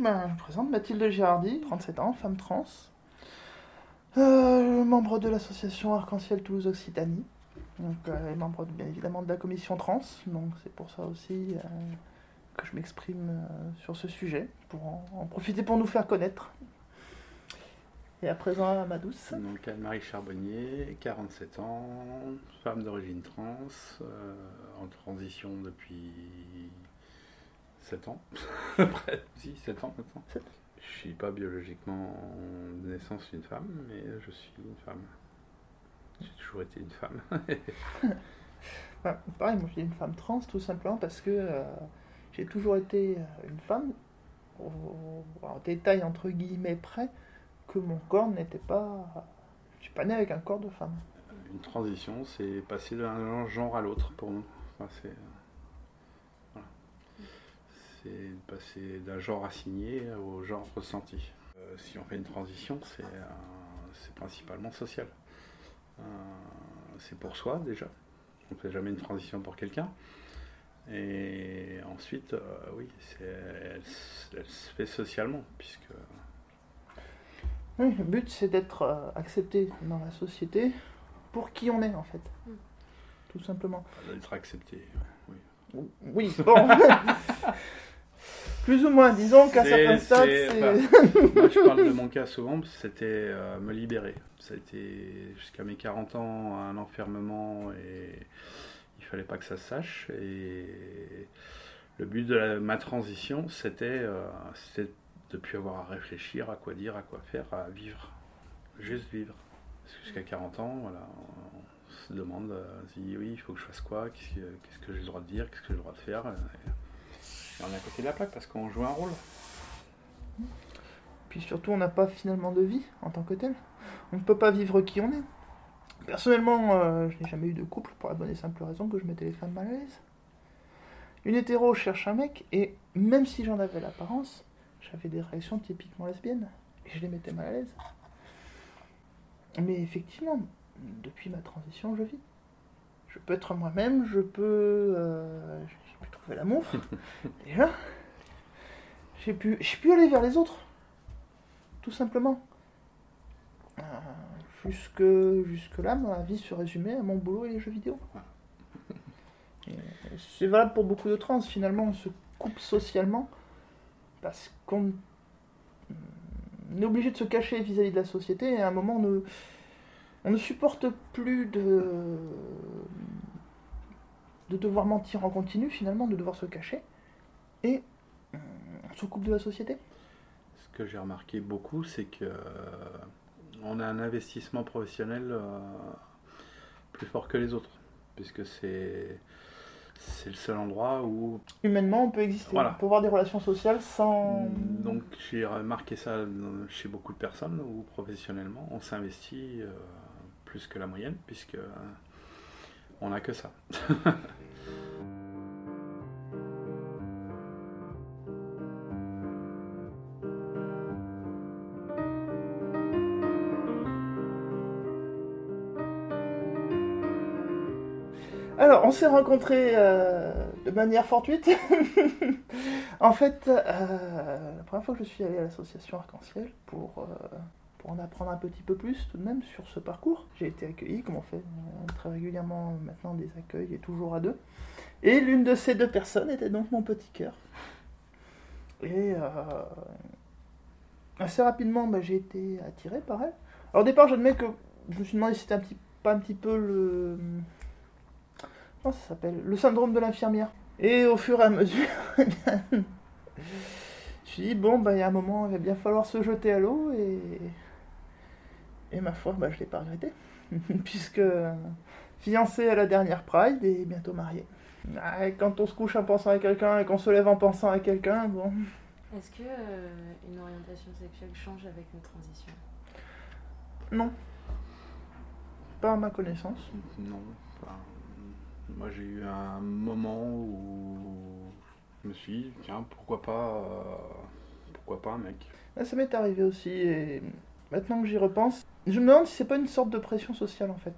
donc, je présente Mathilde Girardi, 37 ans, femme trans, euh, membre de l'association Arc-en-Ciel Toulouse Occitanie, euh, membre bien évidemment de la commission trans, donc c'est pour ça aussi euh, que je m'exprime sur ce sujet, pour en, profiter pour nous faire connaître. Et à présent, à ma douce. Donc Anne-Marie Charbonnier, 47 ans, femme d'origine trans, en transition depuis 7 ans. Près, si, 7 ans maintenant. Sept. Je suis pas biologiquement de naissance une femme, mais je suis une femme. J'ai toujours été une femme. Enfin, pareil, moi je suis une femme trans tout simplement parce que euh, j'ai toujours été euh, une femme, au, en détail entre guillemets près, que mon corps n'était pas. Je suis pas né avec un corps de femme. Une transition, c'est passer d'un genre à l'autre pour nous. Enfin, c'est voilà. C'est passer d'un genre assigné au genre ressenti. Euh, si on fait une transition, c'est c'est principalement social. Euh, c'est pour soi déjà. On ne fait jamais une transition pour quelqu'un. Et ensuite, euh, oui, c'est- elle, se fait socialement, puisque Oui, le but c'est d'être accepté dans la société pour qui on est en fait. Mm. Tout simplement. d'être accepté. Oui. Oui, bon. Plus ou moins, disons qu'à certains stades, c'est- c'est. Moi, je parle de mon cas souvent, c'était euh, me libérer. Ça a été jusqu'à mes 40 ans un enfermement et il fallait pas que ça se sache. Et le but de la- ma transition, c'était euh, de plus avoir à réfléchir, à quoi dire, à quoi faire, à vivre. Juste vivre. Parce que jusqu'à 40 ans, voilà, on se demande, euh, on se dit oui, il faut que je fasse quoi, qu'est-ce que, j'ai le droit de dire, qu'est-ce que j'ai le droit de faire. Et on est à côté de la plaque parce qu'on joue un rôle. Puis surtout, on n'a pas finalement de vie en tant que tel. On ne peut pas vivre qui on est. Personnellement, euh, je n'ai jamais eu de couple pour la bonne et simple raison que je mettais les femmes mal à l'aise. Une hétéro cherche un mec et même si j'en avais l'apparence, j'avais des réactions typiquement lesbiennes et je les mettais mal à l'aise. Mais effectivement, depuis ma transition, je vis. Je peux être moi-même, je peux, euh, pu trouver l'amour déjà. J'ai pu, j'ai pu aller vers les autres tout simplement. Euh, jusque, jusque là, ma vie se résumait à mon boulot et les jeux vidéo. Et C'est valable pour beaucoup de trans, finalement, on se coupe socialement parce qu'on on est obligé de se cacher vis-à-vis de la société et à un moment on ne, on ne supporte plus de, de devoir mentir en continu, finalement, de devoir se cacher et euh, on se coupe de la société. Ce que j'ai remarqué beaucoup, c'est que euh, on a un investissement professionnel euh, plus fort que les autres, puisque c'est c'est le seul endroit où humainement on peut exister. Voilà. On peut avoir des relations sociales sans. donc j'ai remarqué ça chez beaucoup de personnes où professionnellement on s'investit euh, plus que la moyenne, puisque euh, on n'a que ça. Alors, on s'est rencontrés euh, de manière fortuite. en fait, euh, la première fois que je suis allé à l'association Arc-en-Ciel pour, euh, pour en apprendre un petit peu plus tout de même sur ce parcours, j'ai été accueilli, comme on fait euh, très régulièrement maintenant des accueils et toujours à deux. Et l'une de ces deux personnes était donc mon petit cœur. Et euh, assez rapidement, bah, j'ai été attiré par elle. Alors au départ, j'admets que je me suis demandé si c'était un petit, pas un petit peu le... Comment ça s'appelle Le syndrome de l'infirmière. Et au fur et à mesure, eh je me suis dit, bon, bah, il y a un moment, il va bien falloir se jeter à l'eau, et... Et ma foi, bah, je l'ai pas regretté. Puisque fiancé à la dernière Pride et bientôt marié. Ah, et quand on se couche en pensant à quelqu'un et qu'on se lève en pensant à quelqu'un, bon... Est-ce que euh, une orientation sexuelle change avec une transition? Non. Pas à ma connaissance. Non. enfin, moi, j'ai eu un moment où je me suis dit, tiens, pourquoi pas, euh, pourquoi pas un mec? Là, ça m'est arrivé aussi, et maintenant que j'y repense, je me demande si c'est pas une sorte de pression sociale en fait.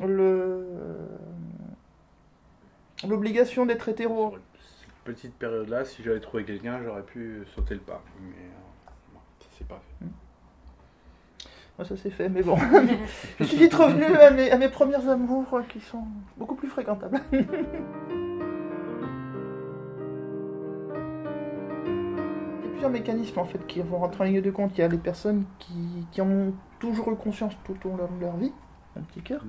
Le... L'obligation d'être hétéro. petite période-là, si j'avais trouvé quelqu'un, j'aurais pu sauter le pas. Mais euh, ça s'est pas fait. Moi, ça s'est fait, mais bon. je suis vite revenu à mes, à mes premières amours qui sont beaucoup plus fréquentables. plusieurs mécanismes en fait qui vont rentrer en ligne de compte. Il y a les personnes qui, qui en ont toujours eu conscience tout au long de leur vie, un petit cœur.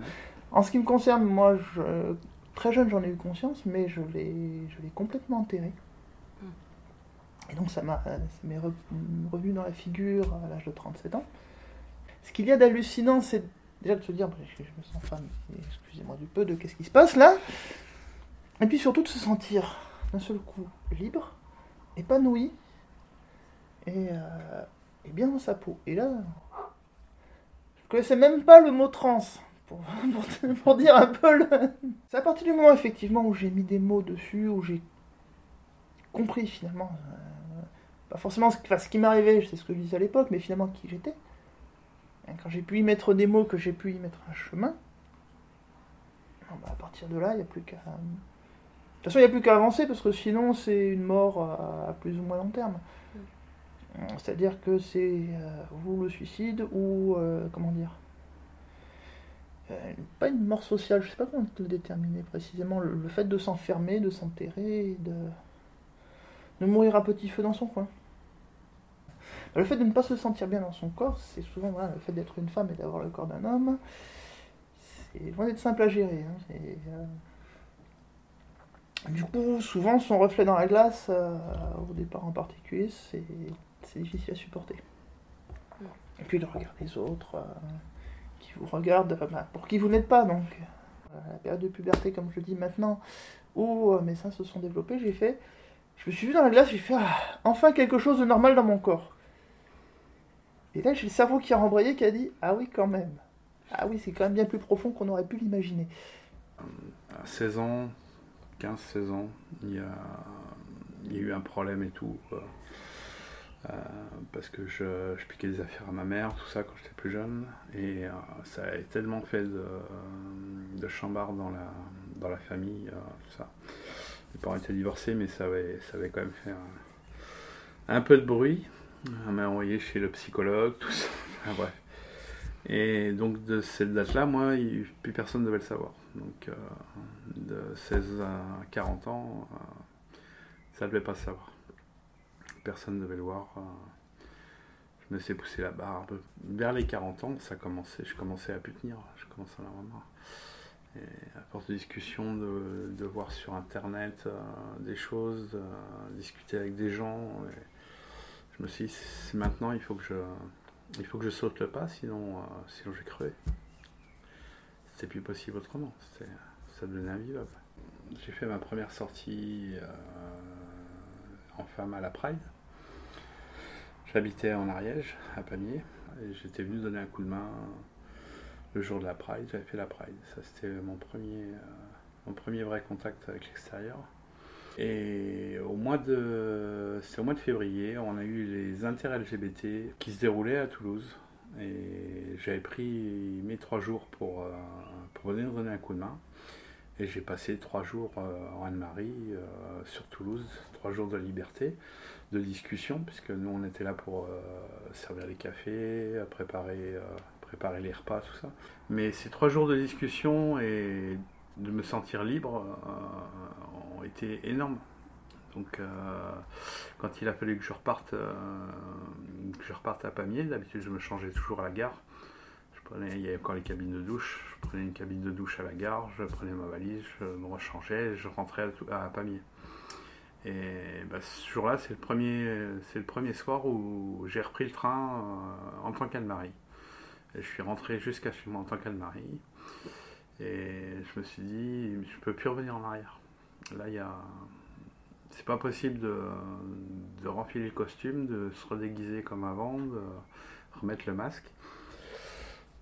En ce qui me concerne, moi, je- très jeune, j'en ai eu conscience, mais je l'ai je l'ai complètement enterré. Et donc, ça m'a ça m'est re- revenu dans la figure à l'âge de 37 ans. Ce qu'il y a d'hallucinant, c'est déjà de se dire, je, je me sens femme, excusez-moi du peu, de qu'est-ce qui se passe là Et puis surtout de se sentir d'un seul coup libre, épanoui, et, euh, bien dans sa peau. Et là, je connaissais même pas le mot trans pour, dire un peu le. C'est à partir du moment effectivement où j'ai mis des mots dessus, où j'ai compris finalement, euh, pas forcément ce, qui m'arrivait, c'est ce que je disais à l'époque, mais finalement qui j'étais. Quand j'ai pu y mettre des mots, que j'ai pu y mettre un chemin, bah, à partir de là, il n'y a plus qu'à. De toute façon, il n'y a plus qu'à avancer parce que sinon, c'est une mort à plus ou moins long terme. C'est-à-dire que c'est euh, ou le suicide ou. euh, comment dire euh, Pas une mort sociale, je sais pas comment le déterminer précisément. Le, fait de s'enfermer, de s'enterrer, de. de mourir à petit feu dans son coin. Le fait de ne pas se sentir bien dans son corps, c'est souvent le fait d'être une femme et d'avoir le corps d'un homme. C'est loin d'être simple à gérer. hein. Du coup, souvent, son reflet dans la glace, au départ en particulier, c'est c'est difficile à supporter. Et puis le regard des autres, euh, qui vous regardent, euh, bah, pour qui vous n'êtes pas, donc. Euh, la période de puberté, comme je dis maintenant, où euh, mes seins se sont développés, j'ai fait. Je me suis vu dans la glace, j'ai fait ah, enfin quelque chose de normal dans mon corps. Et là, j'ai le cerveau qui a rembrayé, qui a dit Ah oui, quand même. Ah oui, c'est quand même bien plus profond qu'on aurait pu l'imaginer. À 16 ans, 15-16 ans, il y, a, il y a eu un problème et tout. Euh, parce que je, piquais des affaires à ma mère, tout ça, quand j'étais plus jeune. Et euh, ça a tellement fait de, chambard dans la, dans la famille, euh, tout ça. Mes parents étaient divorcés, mais ça avait, ça avait quand même fait un, peu de bruit. On m'a envoyé chez le psychologue, tout ça. Enfin, bref. Et donc de cette date-là, moi, plus personne ne devait le savoir. Donc de 16 à 40 ans, ça ne devait pas savoir. Personne le voir. euh. je me suis poussé la barbe. Vers les 40 ans, ça commençait, je commençais à plus tenir. Je commençais à avoir marre. Et à force de discussion, de, voir sur Internet euh, des choses, euh, discuter avec des gens, je me suis dit, maintenant, il faut que je, il faut que je saute le pas, sinon, euh, sinon je vais crever. C'était plus possible autrement. Ça devenait invivable. J'ai fait ma première sortie en femme à la Pride. J'habitais en Ariège, à Pamiers, et j'étais venu donner un coup de main le jour de la Pride. J'avais fait la Pride. Ça, c'était mon premier, euh, mon premier vrai contact avec l'extérieur. Et au mois de, c'était au mois de février, on a eu les inter-LGBT qui se déroulaient à Toulouse. Et j'avais pris mes trois jours pour, euh, pour donner un coup de main. Et j'ai passé trois jours euh, en Anne-Marie, euh, sur Toulouse, trois jours de liberté, de discussion, puisque nous on était là pour euh, servir les cafés, préparer, les repas, tout ça. Mais ces trois jours de discussion et de me sentir libre ont été énormes. Donc, quand il a fallu que je reparte, que je reparte à Pamiers, d'habitude je me changeais toujours à la gare. Il y avait encore les cabines de douche. Je prenais une cabine de douche à la gare, je prenais ma valise, je me rechangeais, je rentrais à, à Pamiers. Et bah, ce jour-là, c'est le premier, le premier soir où j'ai repris le train euh, en tant qu'Anne-Marie. Je suis rentré jusqu'à chez moi en tant qu'Anne-Marie. Et je me suis dit, je peux plus revenir en arrière. Là, il y a, c'est pas possible de, de renfiler le costume, de se redéguiser comme avant, de remettre le masque.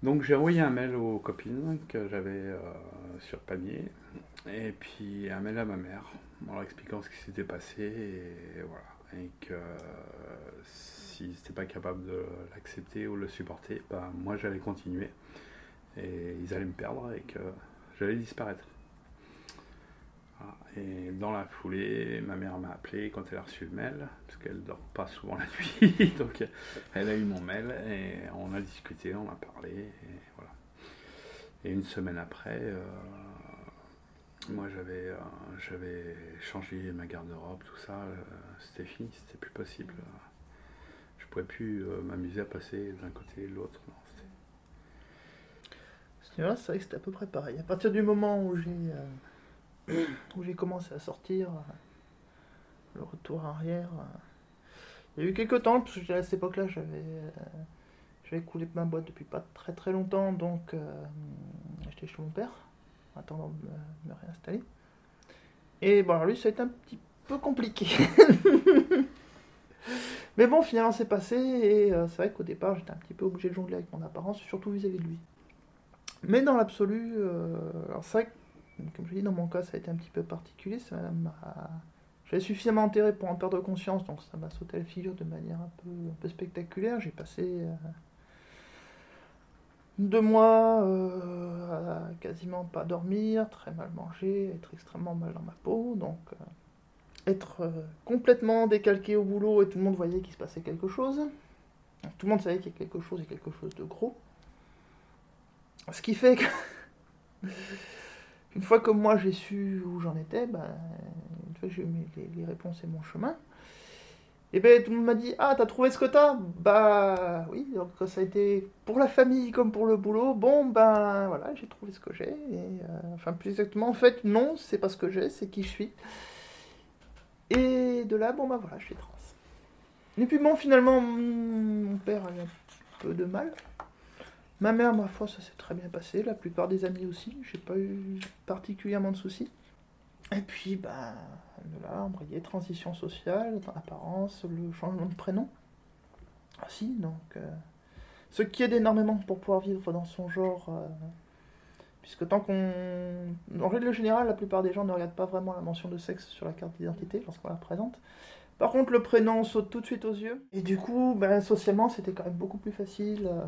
Donc j'ai envoyé un mail aux copines que j'avais euh, sur Pamiers, et puis un mail à ma mère, en leur expliquant ce qui s'était passé, et voilà. Et que euh, s'ils n'étaient pas capables de l'accepter ou le supporter, bah, moi j'allais continuer, et ils allaient me perdre, et que j'allais disparaître. Voilà. Et dans la foulée, ma mère m'a appelé quand elle a reçu le mail, parce qu'elle dort pas souvent la nuit, donc elle a eu mon mail et on a discuté, on a parlé, et voilà. Et une semaine après, euh, moi j'avais euh, j'avais changé ma garde-robe, tout ça, euh, c'était fini, c'était plus possible. Je pouvais plus m'amuser à passer d'un côté et de l'autre. C'est vrai que c'était à peu près pareil. À partir du moment où j'ai où j'ai commencé à sortir, le retour arrière. Il y a eu quelques temps, parce que à cette époque-là, j'avais j'avais coulé ma boîte depuis pas très très longtemps, donc euh, j'étais chez mon père, en attendant de me, réinstaller. Et bon, lui, ça a été un petit peu compliqué. Mais bon, finalement, c'est passé, et euh, c'est vrai qu'au départ, j'étais un petit peu obligé de jongler avec mon apparence, surtout vis-à-vis de lui. Mais dans l'absolu, euh, alors c'est vrai que comme je dis, dans mon cas, ça a été un petit peu particulier. J'avais suffisamment intérêt pour en perdre conscience, donc ça m'a sauté à la figure de manière un peu, un peu spectaculaire. J'ai passé euh, deux mois euh, à quasiment pas dormir, très mal manger, être extrêmement mal dans ma peau, donc euh, être complètement décalqué au boulot et tout le monde voyait qu'il se passait quelque chose. tout le monde savait qu'il y a quelque chose et quelque chose de gros. Ce qui fait que Une fois que moi j'ai su où j'en étais, ben, une fois que j'ai eu les, réponses et mon chemin, et ben tout le monde m'a dit Ah, t'as trouvé ce que t'as? Bah oui, donc ça a été pour la famille comme pour le boulot. Bon, ben voilà, j'ai trouvé ce que j'ai. Euh, enfin, plus exactement, en fait, non, c'est pas ce que j'ai, c'est qui je suis. Et de là, bon, ben voilà, je suis trans. Et puis bon, finalement, mon père a un peu de mal. Ma mère, ma foi, ça s'est très bien passé. La plupart des amis aussi. J'ai pas eu particulièrement de soucis. Et puis, bah, là, embrayé, transition sociale, apparence, le changement de prénom. Ah si, donc. Euh, ce qui aide énormément pour pouvoir vivre dans son genre. Euh, puisque tant qu'on. En règle générale, la plupart des gens ne regardent pas vraiment la mention de sexe sur la carte d'identité lorsqu'on la présente. Par contre, le prénom saute tout de suite aux yeux. Et du coup, ben, socialement, c'était quand même beaucoup plus facile. Euh,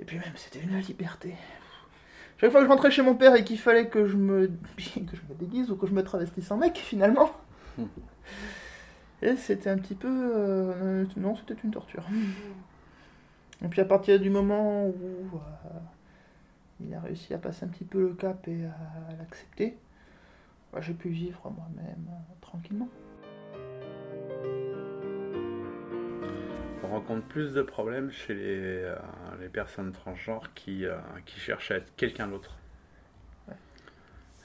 et puis même, c'était une liberté. Chaque fois que je rentrais chez mon père et qu'il fallait que je me que je me déguise ou que je me travestisse en mec, finalement. Hmm. Et c'était un petit peu... Euh, non, c'était une torture. Et puis à partir du moment où euh, il a réussi à passer un petit peu le cap et à l'accepter, bah, j'ai pu vivre moi-même euh, tranquillement. On rencontre plus de problèmes chez les, euh, personnes transgenres qui, euh, qui cherchent à être quelqu'un d'autre.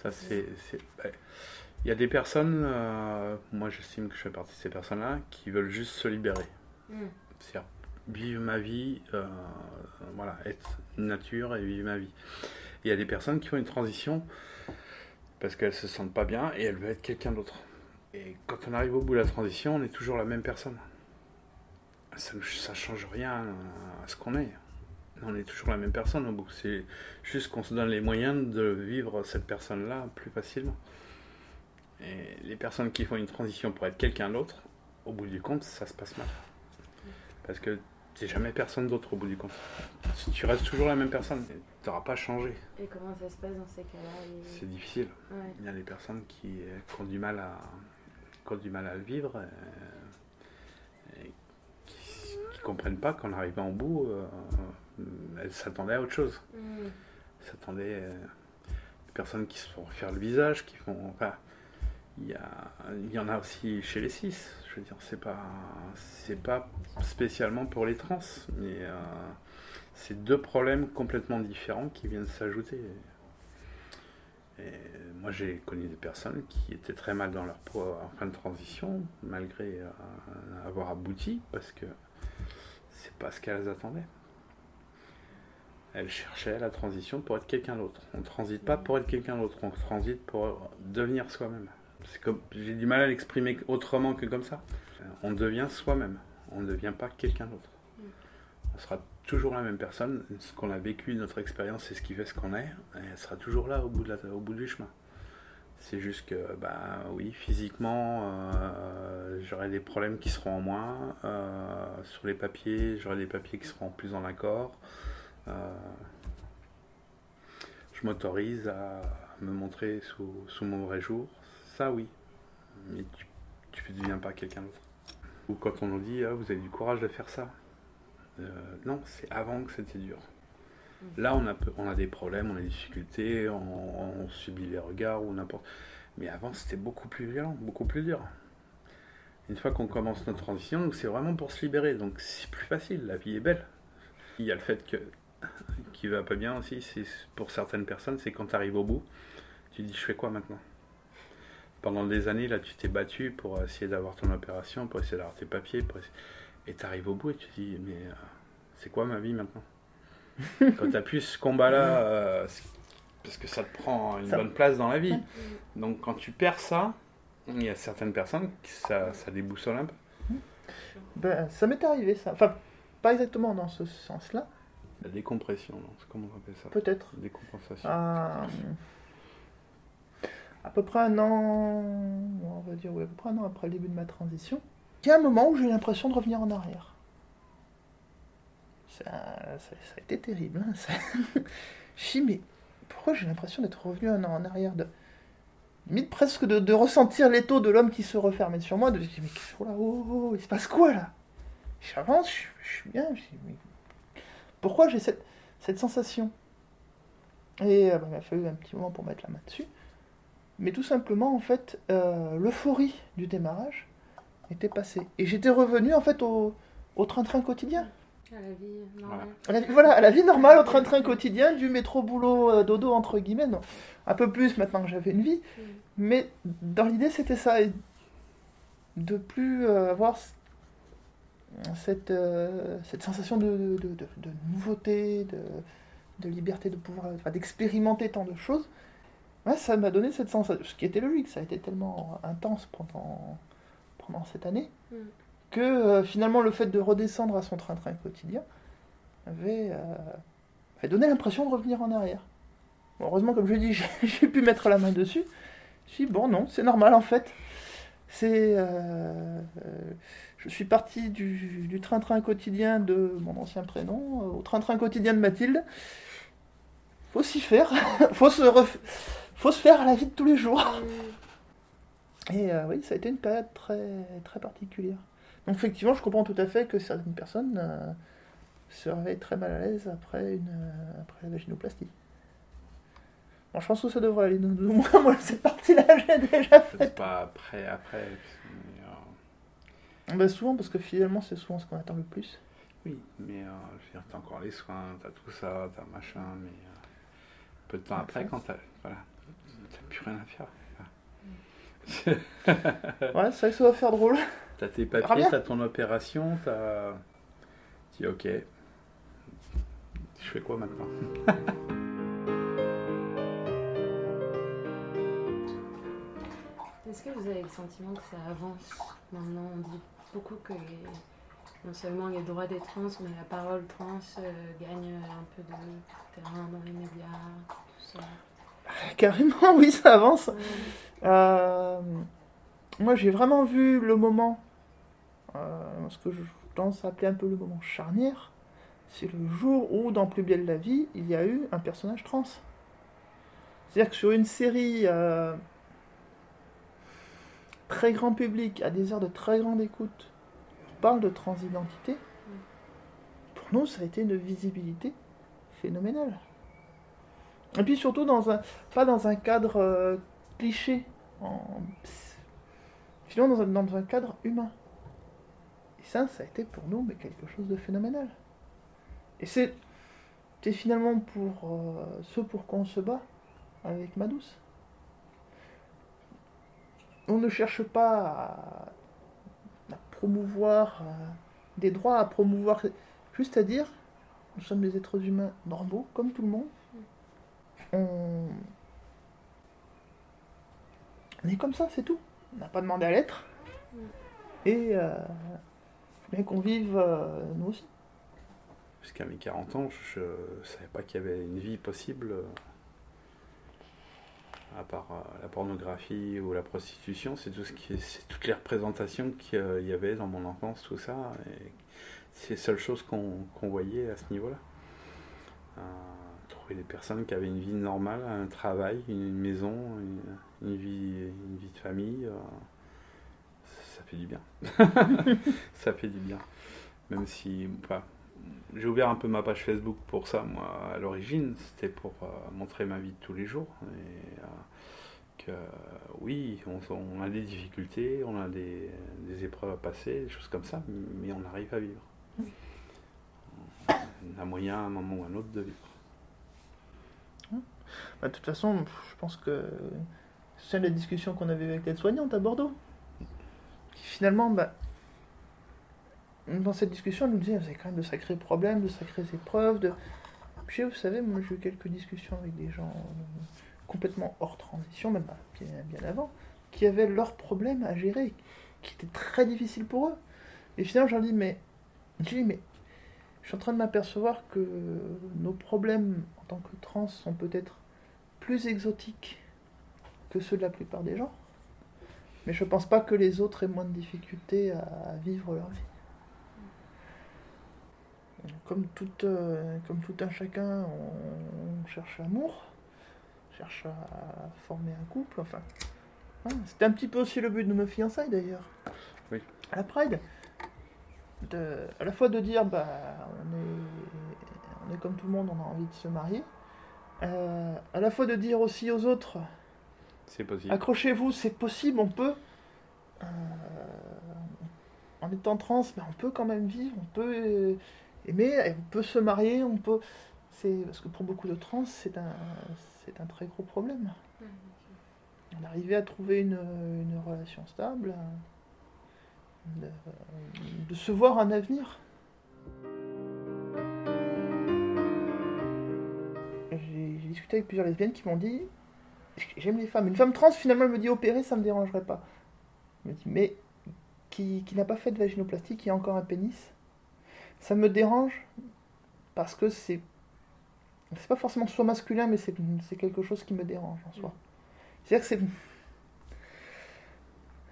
Ça, c'est. Il y a des personnes, euh, moi j'estime que je fais partie de ces personnes-là, qui veulent juste se libérer. Mm. C'est-à-dire vivre ma vie, voilà, être nature et vivre ma vie. Il y a des personnes qui font une transition parce qu'elles se sentent pas bien et elles veulent être quelqu'un d'autre. Et quand on arrive au bout de la transition, on est toujours la même personne ça ne change rien à ce qu'on est. On est toujours la même personne au bout. C'est juste qu'on se donne les moyens de vivre cette personne-là plus facilement. Et les personnes qui font une transition pour être quelqu'un d'autre, au bout du compte, ça se passe mal. Parce que c'est jamais personne d'autre au bout du compte. Tu restes toujours la même personne, tu n'auras pas changé. Et comment ça se passe dans ces cas-là C'est difficile. Il y a des personnes qui, ont du mal à, qui ont du mal à le vivre. Euh, comprennent pas qu'en arrivant au bout, euh, elles s'attendaient à autre chose. Mm. Elles s'attendaient euh, des personnes qui se font refaire le visage, qui font. Enfin, il y, a, il y en a aussi chez les cis. Je veux dire, c'est pas, c'est pas spécialement pour les trans, mais euh, c'est deux problèmes complètement différents qui viennent s'ajouter. Et moi, j'ai connu des personnes qui étaient très mal dans leur peau en fin de transition, malgré avoir abouti, parce que c'est pas ce qu'elles attendaient. Elles cherchaient la transition pour être quelqu'un d'autre. On ne transite pas pour être quelqu'un d'autre, on transite pour devenir soi-même. C'est comme j'ai du mal à l'exprimer autrement que comme ça. On devient soi-même, on ne devient pas quelqu'un d'autre. On sera toujours la même personne. Ce qu'on a vécu, notre expérience, c'est ce qui fait ce qu'on est. Et elle sera toujours là au bout, de au bout du chemin. C'est juste que, bah oui, physiquement, euh, j'aurai des problèmes qui seront en moins. Euh, sur les papiers, j'aurai des papiers qui seront plus en accord. Euh, je m'autorise à me montrer sous, mon vrai jour, ça oui. Mais tu ne deviens pas quelqu'un d'autre. Ou quand on nous dit, ah, vous avez du courage de faire ça. Non, c'est avant que c'était dur. Là, on a, des problèmes, on a des difficultés, on, subit les regards ou n'importe. Mais avant, c'était beaucoup plus violent, beaucoup plus dur. Une fois qu'on commence notre transition, c'est vraiment pour se libérer. Donc c'est plus facile, la vie est belle. Il y a le fait que qui va pas bien aussi, pour certaines personnes, c'est quand tu arrives au bout, tu dis je fais quoi maintenant? Pendant des années, là, tu t'es battu pour essayer d'avoir ton opération, pour essayer d'avoir tes papiers, et tu arrives au bout et tu dis mais euh, c'est quoi ma vie maintenant? Quand tu as plus ce combat-là, euh, parce que ça te prend une bonne place dans la vie. Donc quand tu perds ça, il y a certaines personnes qui ça, ça déboussole un peu. Ben, ça m'est arrivé ça. Enfin, pas exactement dans ce sens-là. La décompression, non Comment on appelle ça? Peut-être. Décompensation. Euh, à peu près un an, on va dire, oui, à peu près un an après le début de ma transition, il y a un moment où j'ai l'impression de revenir en arrière. Ça, a été terrible. Hein, ça... je mais pourquoi j'ai l'impression d'être revenu un an en arrière de limite presque de, ressentir l'étau de l'homme qui se refermait sur moi, de me mais oh, oh, oh, il se passe quoi là? J'avance, je, suis bien, pourquoi j'ai cette, sensation? Et euh, bah, il a fallu un petit moment pour mettre la main dessus. Mais tout simplement, en fait, euh, l'euphorie du démarrage était passée. Et j'étais revenu, en fait, au train-train quotidien. À la vie normale. voilà, à la vie normale, au train-train quotidien, du métro boulot euh, dodo entre guillemets. Un peu plus maintenant que j'avais une vie. Mm. Mais dans l'idée, c'était ça. de plus avoir cette, euh, cette sensation de, de, de, nouveauté, de, liberté de pouvoir, d'expérimenter tant de choses, ça m'a donné cette sensation, ce qui était logique, ça a été tellement intense pendant, pendant cette année, mm. Que euh, finalement le fait de redescendre à son train-train quotidien avait, euh, donné l'impression de revenir en arrière. heureusement, comme je dis, j'ai pu mettre la main dessus. Je suis bon, non, c'est normal en fait. C'est je suis parti du train-train quotidien de mon ancien prénom euh, au train-train quotidien de Mathilde. Faut s'y faire, faut se faut se faire à la vie de tous les jours. Et euh, oui, ça a été une période très très particulière. Donc effectivement, je comprends tout à fait que certaines personnes euh, se réveillent très mal à l'aise après une après la vaginoplastie. Bon, je pense que ça devrait aller. Moi, moi cette partie-là, j'ai déjà fait. C'est pas après, après. Bah souvent, parce que finalement, c'est souvent ce qu'on attend le plus. Oui, mais euh, je veux t'as encore les soins, t'as tout ça, t'as machin, mais euh, peu de temps après, quand t'as voilà, plus rien à faire. ouais, c'est vrai que ça va faire drôle. T'as tes papiers, t'as ton opération, t'as. Tu dis ok, je fais quoi maintenant? Est-ce que vous avez le sentiment que ça avance Maintenant, on dit beaucoup que non seulement les droits des trans, mais la parole trans euh, gagne un peu de terrain dans les médias, tout ça. Carrément, oui, ça avance. Euh, moi, j'ai vraiment vu le moment, euh, ce que je pense appeler un peu le moment charnière, c'est le jour où, dans Plus belle la vie, il y a eu un personnage trans. C'est-à-dire que sur une série très grand public, à des heures de très grande écoute, parle de transidentité, pour nous, ça a été une visibilité phénoménale. Et puis surtout, dans un, pas dans un cadre euh, cliché, en, finalement dans un, dans un, cadre humain. Et ça, ça a été pour nous mais quelque chose de phénoménal. Et c'est finalement pour euh, ce pour quoi on se bat avec ma douce on ne cherche pas à, promouvoir euh, des droits, à promouvoir, juste à dire, nous sommes des êtres humains normaux, comme tout le monde. On, est comme ça, c'est tout. On n'a pas demandé à l'être. Et euh, bien qu'on vive euh, nous aussi. Jusqu'à mes 40 ans, je ne savais pas qu'il y avait une vie possible à part euh, la pornographie ou la prostitution, c'est tout ce qui, c'est toutes les représentations qu'il y avait dans mon enfance, tout ça. Et c'est les seules choses qu'on voyait à ce niveau-là. Euh, des personnes qui avaient une vie normale, un travail, une maison, une, vie, une vie de famille. Euh, ça fait du bien. ça fait du bien. Même si, j'ai ouvert un peu ma page Facebook pour ça, moi, à l'origine. C'était pour euh, montrer ma vie de tous les jours. Et euh, que, oui, on, a des difficultés, on a des, épreuves à passer, des choses comme ça, mais on arrive à vivre. On a moyen, à un moment ou à un autre, de vivre. Bah, de toute façon, je pense que c'est la discussion qu'on avait avec l'aide-soignante à Bordeaux. finalement, bah, dans cette discussion, elle nous disait, c'est quand même de sacrés problèmes, de sacrées épreuves. De... Puis, vous savez, moi j'ai eu quelques discussions avec des gens euh, complètement hors transition, même bien, bien avant, qui avaient leurs problèmes à gérer, qui étaient très difficiles pour eux. Et finalement, j'en dis, mais, je dis, mais je suis en train de m'apercevoir que nos problèmes en tant que trans sont peut-être plus exotiques que ceux de la plupart des gens. Mais je pense pas que les autres aient moins de difficultés à vivre leur vie. Comme tout, euh, comme tout un chacun, on, cherche l'amour, cherche à former un couple, enfin. Hein, c'était un petit peu aussi le but de nos fiançailles d'ailleurs. Oui. À la Pride. De, à la fois de dire, bah, on est, on est comme tout le monde, on a envie de se marier. Euh, à la fois de dire aussi aux autres, c'est possible. Accrochez-vous, c'est possible, on peut. Euh, en étant trans, mais on peut quand même vivre, on peut aimer, on peut se marier, on peut. C'est parce que pour beaucoup de trans, c'est un, c'est un très gros problème. On arrivait à trouver une, une relation stable, de, de, se voir un avenir. Discuté avec plusieurs lesbiennes qui m'ont dit j'aime les femmes. Une femme trans, finalement, elle me dit opérer, ça me dérangerait pas. Elle me dit mais qui, qui n'a pas fait de vaginoplastie, qui a encore un pénis, ça me dérange parce que c'est. C'est pas forcément soit masculin, mais c'est quelque chose qui me dérange en soi. C'est-à-dire que c'est.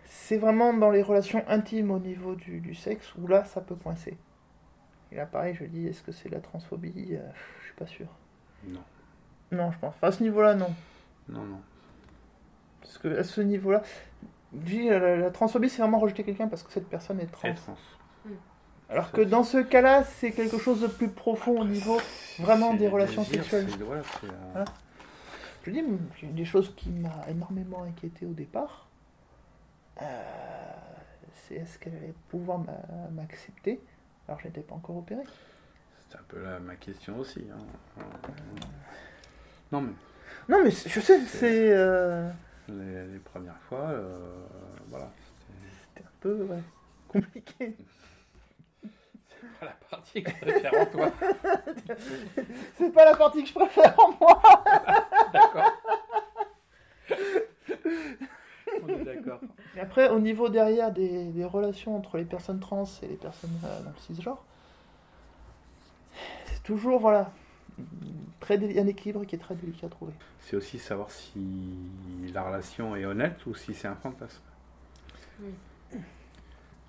C'est vraiment dans les relations intimes au niveau du, sexe où là, ça peut coincer. Et là, pareil, je dis, est-ce que c'est la transphobie? Euh, Je suis pas sûr. Non. Non, je pense. Enfin, à ce niveau-là, non. Non, non. Parce que à ce niveau-là, la, la, transphobie, c'est vraiment rejeter quelqu'un parce que cette personne est trans. trans. Alors que dans ce cas-là, c'est quelque chose de plus profond au niveau vraiment des relations sexuelles. Euh, Je dis, des choses qui m'a énormément inquiété au départ, euh, c'est est-ce qu'elle allait pouvoir m'accepter alors je n'étais pas encore opéré. C'est un peu ma question aussi. Hein. Non mais. Non mais je sais, c'est. Euh, les, premières fois, voilà. C'était un peu compliqué pas la partie que je préfère en toi. C'est pas la partie que je préfère en moi. d'accord. On est d'accord. Et après, au niveau derrière des, relations entre les personnes trans et les personnes euh, dans le cisgenre, c'est toujours, voilà, très un équilibre qui est très délicat à trouver. C'est aussi savoir si la relation est honnête ou si c'est un fantasme. Oui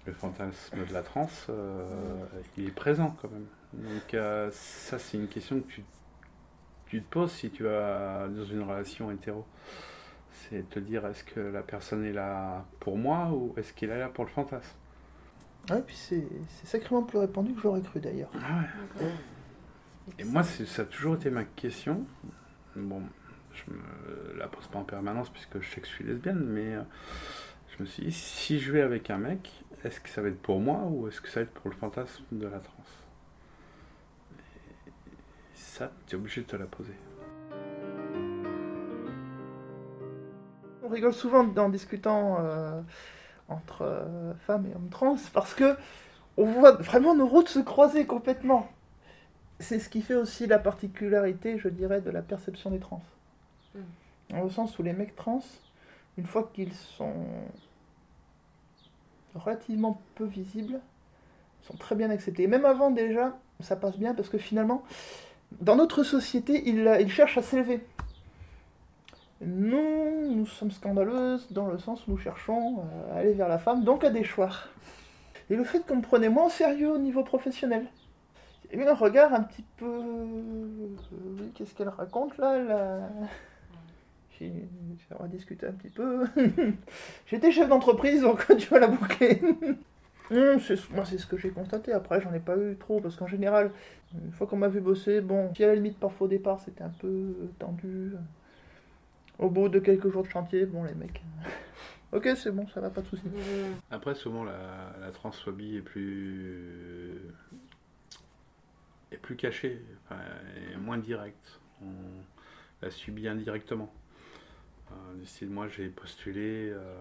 le fantasme de la transe, euh, il est présent quand même. Donc euh, ça, c'est une question que tu, tu, te poses si tu as dans une relation hétéro. C'est te dire est-ce que la personne est là pour moi ou est-ce qu'elle est là pour le fantasme? Ah, et puis c'est sacrément plus répandu que j'aurais cru d'ailleurs. Ah ouais. Et moi, ça a toujours été ma question. Bon, je me la pose pas en permanence puisque je sais que je suis lesbienne, mais euh, je me suis dit, si je vais avec un mec, est-ce que ça va être pour moi ou est-ce que ça va être pour le fantasme de la transe? Ça, tu es obligé de te la poser. On rigole souvent en discutant euh, entre euh, femmes et hommes trans parce que on voit vraiment nos routes se croiser complètement. C'est ce qui fait aussi la particularité, je dirais, de la perception des trans. Mm. Dans le sens où les mecs trans, une fois qu'ils sont relativement peu visibles, sont très bien acceptés. Et même avant déjà, ça passe bien parce que finalement, dans notre société, ils, cherchent à s'élever. Nous, nous sommes scandaleuses dans le sens où nous cherchons à aller vers la femme, donc à déchoir. Et le fait qu'on me prenait moins au sérieux au niveau professionnel. Eu un regard un petit peu. Oui, qu'est-ce qu'elle raconte là, là J'ai rediscuté un petit peu. J'étais chef d'entreprise, donc tu vas la boucler. Hum, c'est- moi, c'est ce que j'ai constaté. Après, j'en ai pas eu trop, parce qu'en général, une fois qu'on m'a vu bosser, bon, si à la limite, parfois au départ, c'était un peu euh, tendu. Au bout de quelques jours de chantier, bon, les mecs. ok, c'est bon, ça va, pas de soucis. Après, souvent, la, la transphobie est plus. Est plus cachée, enfin, est moins directe. On la subit indirectement. Euh, moi, j'ai postulé euh,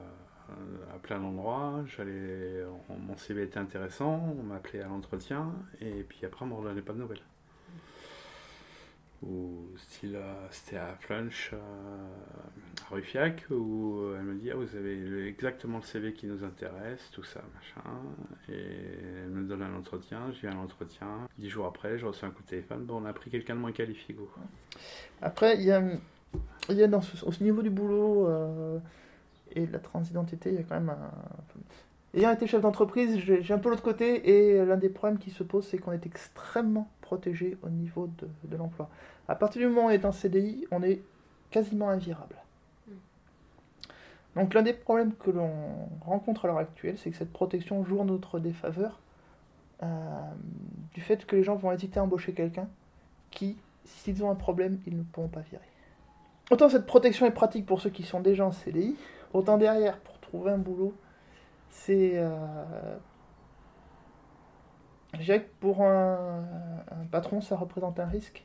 à plein d'endroits, mon CV était intéressant, on m'appelait à l'entretien, et puis après, on ne me redonnait pas de nouvelles. Ou style, c'était à Flunch, à Ruffiac, où elle me dit ah, Vous avez exactement le CV qui nous intéresse, tout ça, machin. Et elle me donne un entretien, je viens à l'entretien. Dix jours après, je reçois un coup de téléphone Bon, on a pris quelqu'un de moins qualifié, go. Après, il y a, il y a dans au niveau du boulot euh, et de la transidentité, il y a quand même un. Ayant été chef d'entreprise, j'ai un peu l'autre côté, et l'un des problèmes qui se pose, c'est qu'on est extrêmement protégé au niveau de, de l'emploi. À partir du moment où on est en CDI, on est quasiment invirable. Donc l'un des problèmes que l'on rencontre à l'heure actuelle, c'est que cette protection joue en notre défaveur, euh, du fait que les gens vont hésiter à embaucher quelqu'un qui, s'ils ont un problème, ils ne pourront pas virer. Autant cette protection est pratique pour ceux qui sont déjà en CDI, autant derrière, pour trouver un boulot, c'est... Euh... Je dirais que pour un, un patron, ça représente un risque.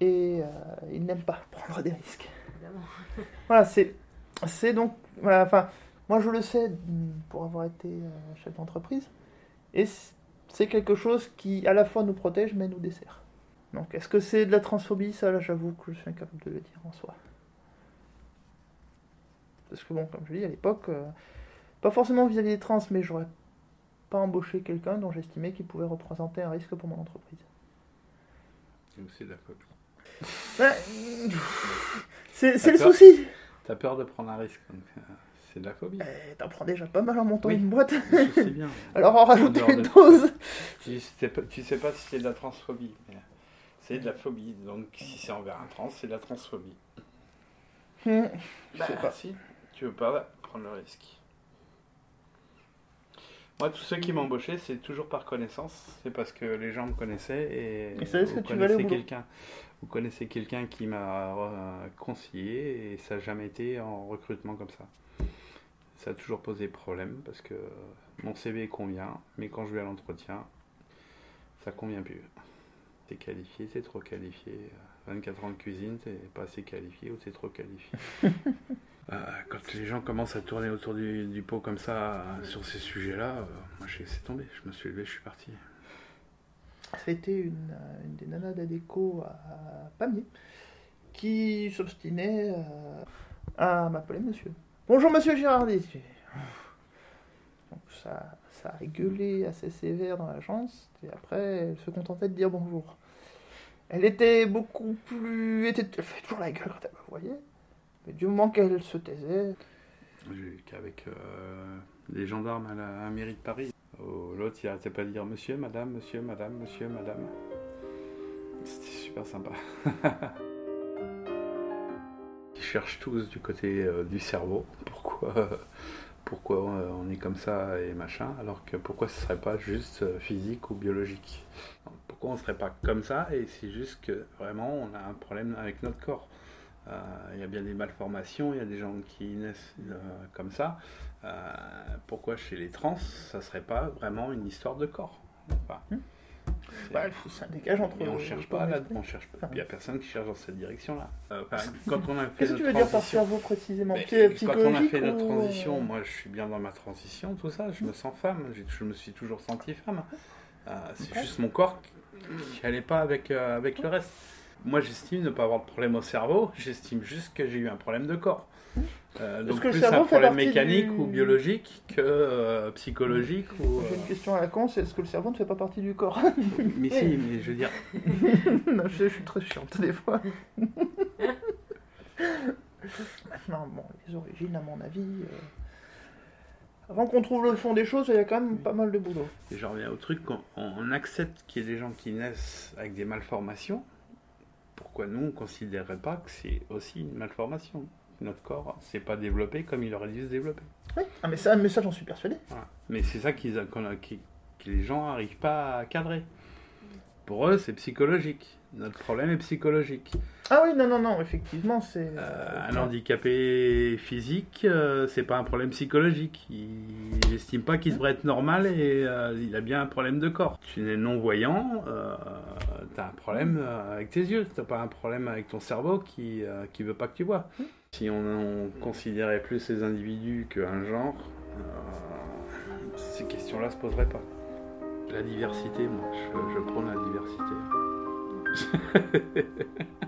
Et euh, il n'aime pas prendre des risques. Évidemment. Voilà, c'est, c'est donc, voilà, enfin, moi je le sais mm, pour avoir été euh, chef d'entreprise, et c'est quelque chose qui à la fois nous protège mais nous dessert. Donc, est-ce que c'est de la transphobie? Ça, là, j'avoue que je suis incapable de le dire en soi. Parce que bon, comme je dis à l'époque, euh, pas forcément vis-à-vis des trans, mais j'aurais pas embauché quelqu'un dont j'estimais qu'il pouvait représenter un risque pour mon entreprise. Donc c'est d'accord. Ouais, c'est, c'est le souci. T'as peur de prendre un risque, donc euh, c'est de la phobie. Eh, T'en prends déjà pas mal en montant Oui. une boîte. Je sais bien. Alors en rajouter une de- dose. Tu sais pas, tu sais pas si c'est de la transphobie. mais C'est de la phobie. Donc si c'est envers un trans, c'est de la transphobie. Hmm. Bah, sais pas. si, tu veux pas prendre le risque? Moi, tous ceux qui m'ont embauché, c'est toujours par connaissance. C'est parce que les gens me connaissaient et, Et que tu au connaissez quelqu'un. Vous connaissez quelqu'un qui m'a euh, conseillé et ça n'a jamais été en recrutement comme ça. Ça a toujours posé problème parce que mon CV convient, mais quand je vais à l'entretien, ça convient plus. T'es qualifié, t'es trop qualifié. 24 ans de cuisine, t'es pas assez qualifié ou t'es trop qualifié. Euh, quand les gens commencent à tourner autour du, pot comme ça, euh, sur ces sujets-là, euh, moi j'ai laissé tomber. Je me suis levé, je suis parti. Été une, une des nanas d'Adeco à Pamiers qui s'obstinait à m'appeler monsieur. Bonjour monsieur Girardi. Ça, ça a gueulé assez sévère dans l'agence et après elle se contentait de dire bonjour. Elle était beaucoup plus... était- Elle fait toujours la gueule quand elle me voyait. Mais du moment qu'elle se taisait, J'ai eu qu'avec euh, les gendarmes à la, mairie de Paris. Oh, L'autre, il arrêtait pas de dire monsieur, madame, monsieur, madame, monsieur, madame. C'était super sympa. Ils cherchent tous du côté euh, du cerveau. Pourquoi, pourquoi euh, on est comme ça et machin, alors que pourquoi ce serait pas juste euh, physique ou biologique? Pourquoi on serait pas comme ça et c'est juste que vraiment on a un problème avec notre corps? Il y a bien des malformations, il y a des gens qui naissent euh, comme ça. Euh, pourquoi chez les trans, ça serait pas vraiment une histoire de corps? Enfin, c'est- bah, ça dégage entre... et on cherche pas là, esprits. on cherche pas. Enfin, Il y a personne qui cherche dans cette direction-là. Euh, quand on a fait Qu'est-ce que tu veux dire par transition- cerveau précisément? Quand on a fait notre ou, euh, transition, moi je suis bien dans ma transition, tout ça, je me sens femme, je me suis toujours senti femme. Euh, c'est juste mon corps qui n'allait pas avec, euh, avec le reste. Moi j'estime ne pas avoir de problème au cerveau, j'estime juste que j'ai eu un problème de corps. Euh, donc que plus un problème mécanique du- ou biologique que euh, psychologique ou... J'ai euh, une question à la con, c'est est-ce que le cerveau ne fait pas partie du corps? Mais si, mais je veux dire, Non, je, je suis très chiante des fois. Maintenant, bon, les origines, à mon avis. euh, avant qu'on trouve le fond des choses, il y a quand même pas mal de boulot. Et j'en reviens au truc, qu'on on accepte qu'il y ait des gens qui naissent avec des malformations. Pourquoi nous, on ne considérerait pas que c'est aussi une malformation Notre corps s'est pas développé comme il aurait dû se développer. Oui, ah, mais ça, mais ça j'en suis persuadé. Voilà. Mais c'est ça qu'ils, que les gens n'arrivent pas à cadrer. Pour eux, c'est psychologique. Notre problème est psychologique. Ah oui, non, non, non, effectivement, c'est. Euh, un handicapé physique, euh, c'est pas un problème psychologique. Il n'estime pas qu'il devrait être normal et euh, il a bien un problème de corps. Tu es non-voyant, euh, tu as un problème euh, avec tes yeux, tu pas un problème avec ton cerveau qui euh, qui veut pas que tu vois. Si on, on considérait plus ces individus qu'un genre, euh, ces questions-là se poseraient pas. La diversité, moi, je, je prône la diversité.